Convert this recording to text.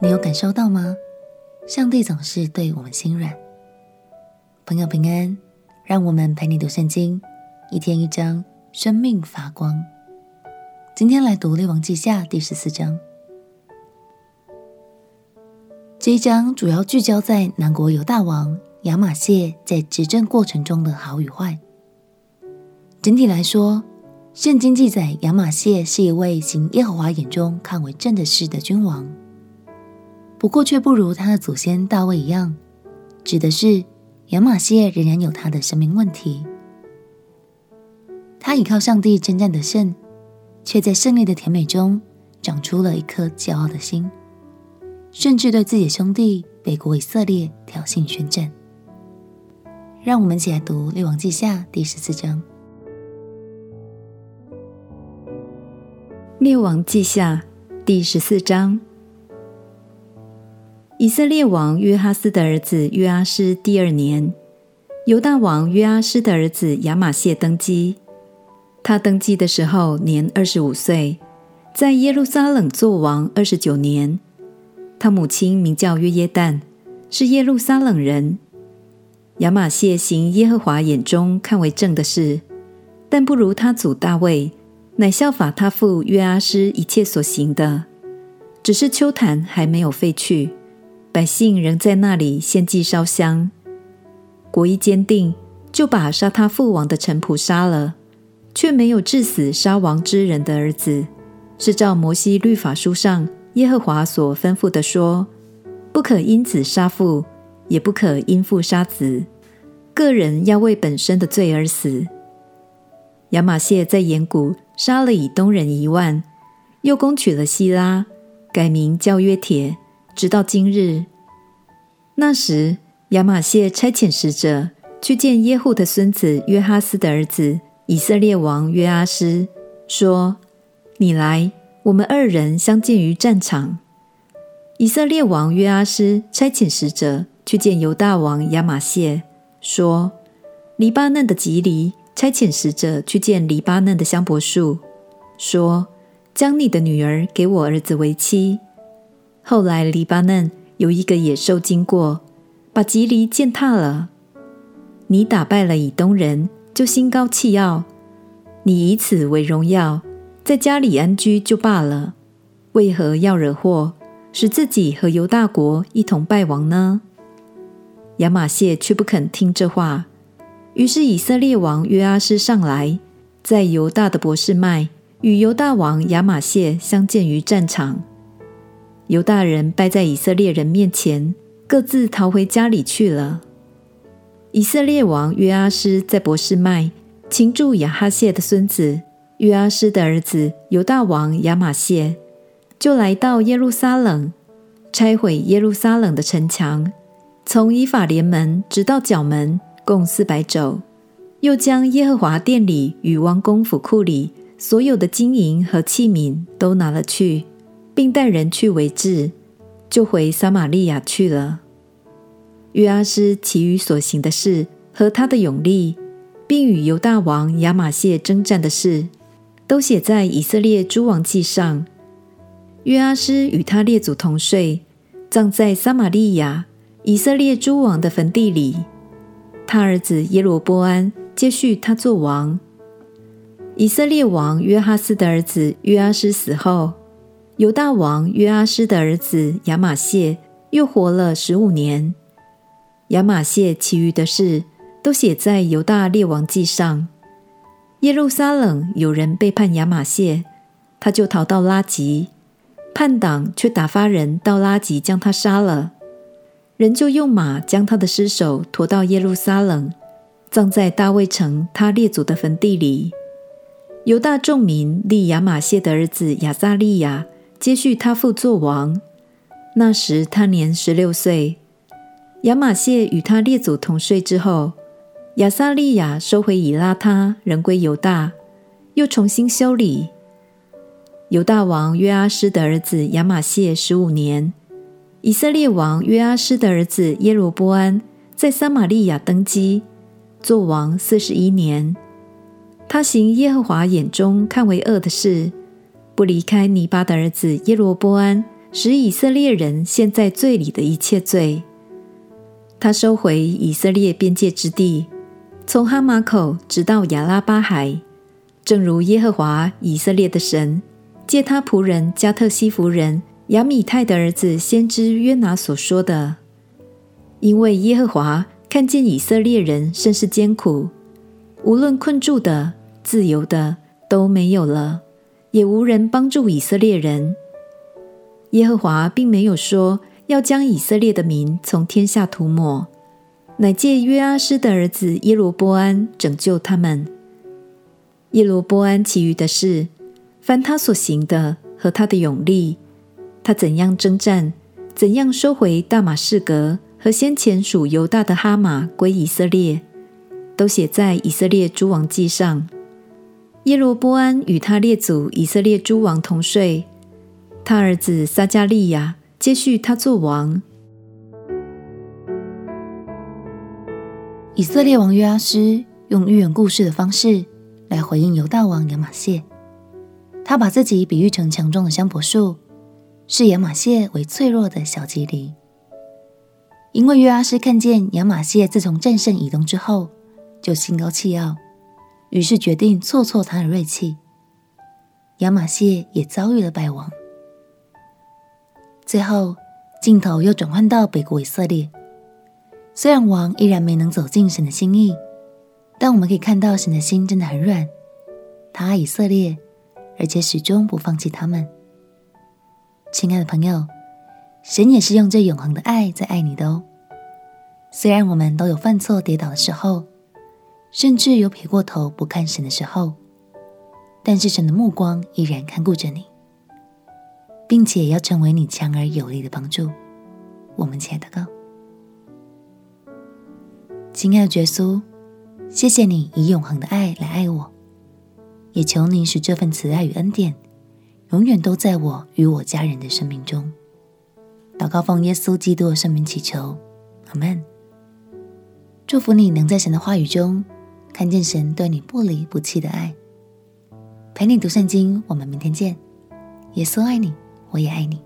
你有感受到吗？上帝总是对我们心软。朋友平安，让我们陪你读圣经，一天一章，生命发光。今天来读《列王记下》第十四章。这一章主要聚焦在南国犹大王亚玛谢在执政过程中的好与坏。整体来说，圣经记载亚玛谢是一位行耶和华眼中看为正的事的君王。不过，却不如他的祖先大卫一样，指的是亚玛谢仍然有他的生命问题。他倚靠上帝征战得胜，却在胜利的甜美中长出了一颗骄傲的心，甚至对自己的兄弟北国以色列挑衅宣战。让我们一起来读《列王记下》第十四章。《列王记下》第十四章。以色列王约哈斯的儿子约阿施第二年，犹大王约阿施的儿子亚玛谢登基。他登基的时候年二十五岁，在耶路撒冷作王二十九年。他母亲名叫约耶旦，是耶路撒冷人。亚玛谢行耶和华眼中看为正的事，但不如他祖大卫，乃效法他父约阿施一切所行的，只是秋坛还没有废去。百姓仍在那里献祭烧香，国一坚定，就把杀他父王的臣仆杀了，却没有治死杀王之人的儿子，是照摩西律法书上耶和华所吩咐的说：不可因子杀父，也不可因父杀子，个人要为本身的罪而死。亚玛谢在盐谷杀了以东人一万，又攻取了希拉，改名叫约帖。直到今日，那时亚玛谢差遣使者去见耶户的孙子约哈斯的儿子以色列王约阿施，说：“你来，我们二人相见于战场。”以色列王约阿施差遣使者去见犹大王亚玛谢，说：“黎巴嫩的吉利差遣使者去见黎巴嫩的香柏树，说：将你的女儿给我儿子为妻。”后来，黎巴嫩有一个野兽经过，把吉利践踏了。你打败了以东人，就心高气傲，你以此为荣耀，在家里安居就罢了。为何要惹祸，使自己和犹大国一同败亡呢？亚玛谢却不肯听这话。于是以色列王约阿施上来，在犹大的伯示麦与犹大王亚玛谢相见于战场。犹大人败在以色列人面前，各自逃回家里去了。以色列王约阿施在伯示麦擒住亚哈谢的孙子约阿施的儿子犹大王亚玛谢，就来到耶路撒冷，拆毁耶路撒冷的城墙，从以法莲门直到角门，共四百肘，又将耶和华殿里与王宫府库里所有的金银和器皿都拿了去。并带人去围治，就回撒玛利亚去了。约阿斯其余所行的事和他的勇力，并与犹大王亚玛谢征战的事，都写在以色列诸王记上。约阿斯与他列祖同睡，葬在撒玛利亚以色列诸王的坟地里。他儿子耶罗波安接续他做王。以色列王约哈斯的儿子约阿斯死后。犹大王约阿施的儿子亚玛谢又活了十五年。亚玛谢其余的事都写在犹大列王记上。耶路撒冷有人背叛亚玛谢，他就逃到拉吉，叛党却打发人到拉吉将他杀了。人就用马将他的尸首驮到耶路撒冷，葬在大卫城他列祖的坟地里。犹大众民立亚玛谢的儿子亚撒利雅。接续他父作王，那时他年十六岁。亚玛谢与他列祖同睡之后，亚撒利雅收回以拉他，人归犹大，又重新修理。犹大王约阿施的儿子亚玛谢十五年，以色列王约阿施的儿子耶罗波安在撒玛利亚登基，作王四十一年。他行耶和华眼中看为恶的事。不离开尼巴的儿子耶罗波安使以色列人陷在罪里的一切罪。他收回以色列边界之地，从哈马口直到亚拉巴海，正如耶和华以色列的神借他仆人加特西弗人亚米泰的儿子先知约拿所说的。因为耶和华看见以色列人甚是艰苦，无论困住的、自由的都没有了，也无人帮助以色列人。耶和华并没有说。要将以色列的民从天下涂抹，乃借约阿施的儿子耶罗波安拯救他们。耶罗波安其余的事，凡他所行的和他的勇力，他怎样征战，怎样收回大马士革和先前属犹大的哈马归以色列，都写在以色列诸王记上。耶罗波安与他列祖以色列诸王同睡，他儿子撒迦利亚。接续他做王。以色列王约阿施用寓言故事的方式来回应犹大王亚玛谢。他把自己比喻成强壮的香柏树，视亚玛谢为脆弱的小吉藜。因为约阿施看见亚玛谢自从战胜以东之后就心高气傲，于是决定挫挫他的锐气。亚玛谢也遭遇了败亡。最后，镜头又转换到北国以色列。虽然王依然没能走进神的心意，但我们可以看到神的心真的很软，他爱以色列，而且始终不放弃他们。亲爱的朋友，神也是用这永恒的爱在爱你的哦。虽然我们都有犯错跌倒的时候，甚至有撇过头不看神的时候，但是神的目光依然看顾着你。并且要成为你强而有力的帮助。我们亲爱的哥，亲爱的耶稣，谢谢你以永恒的爱来爱我，也求你使这份慈爱与恩典永远都在我与我家人的生命中。祷告奉耶稣基督的圣名祈求，阿门。祝福你能在神的话语中看见神对你不离不弃的爱。陪你读圣经，我们明天见。耶稣爱你。我也爱你。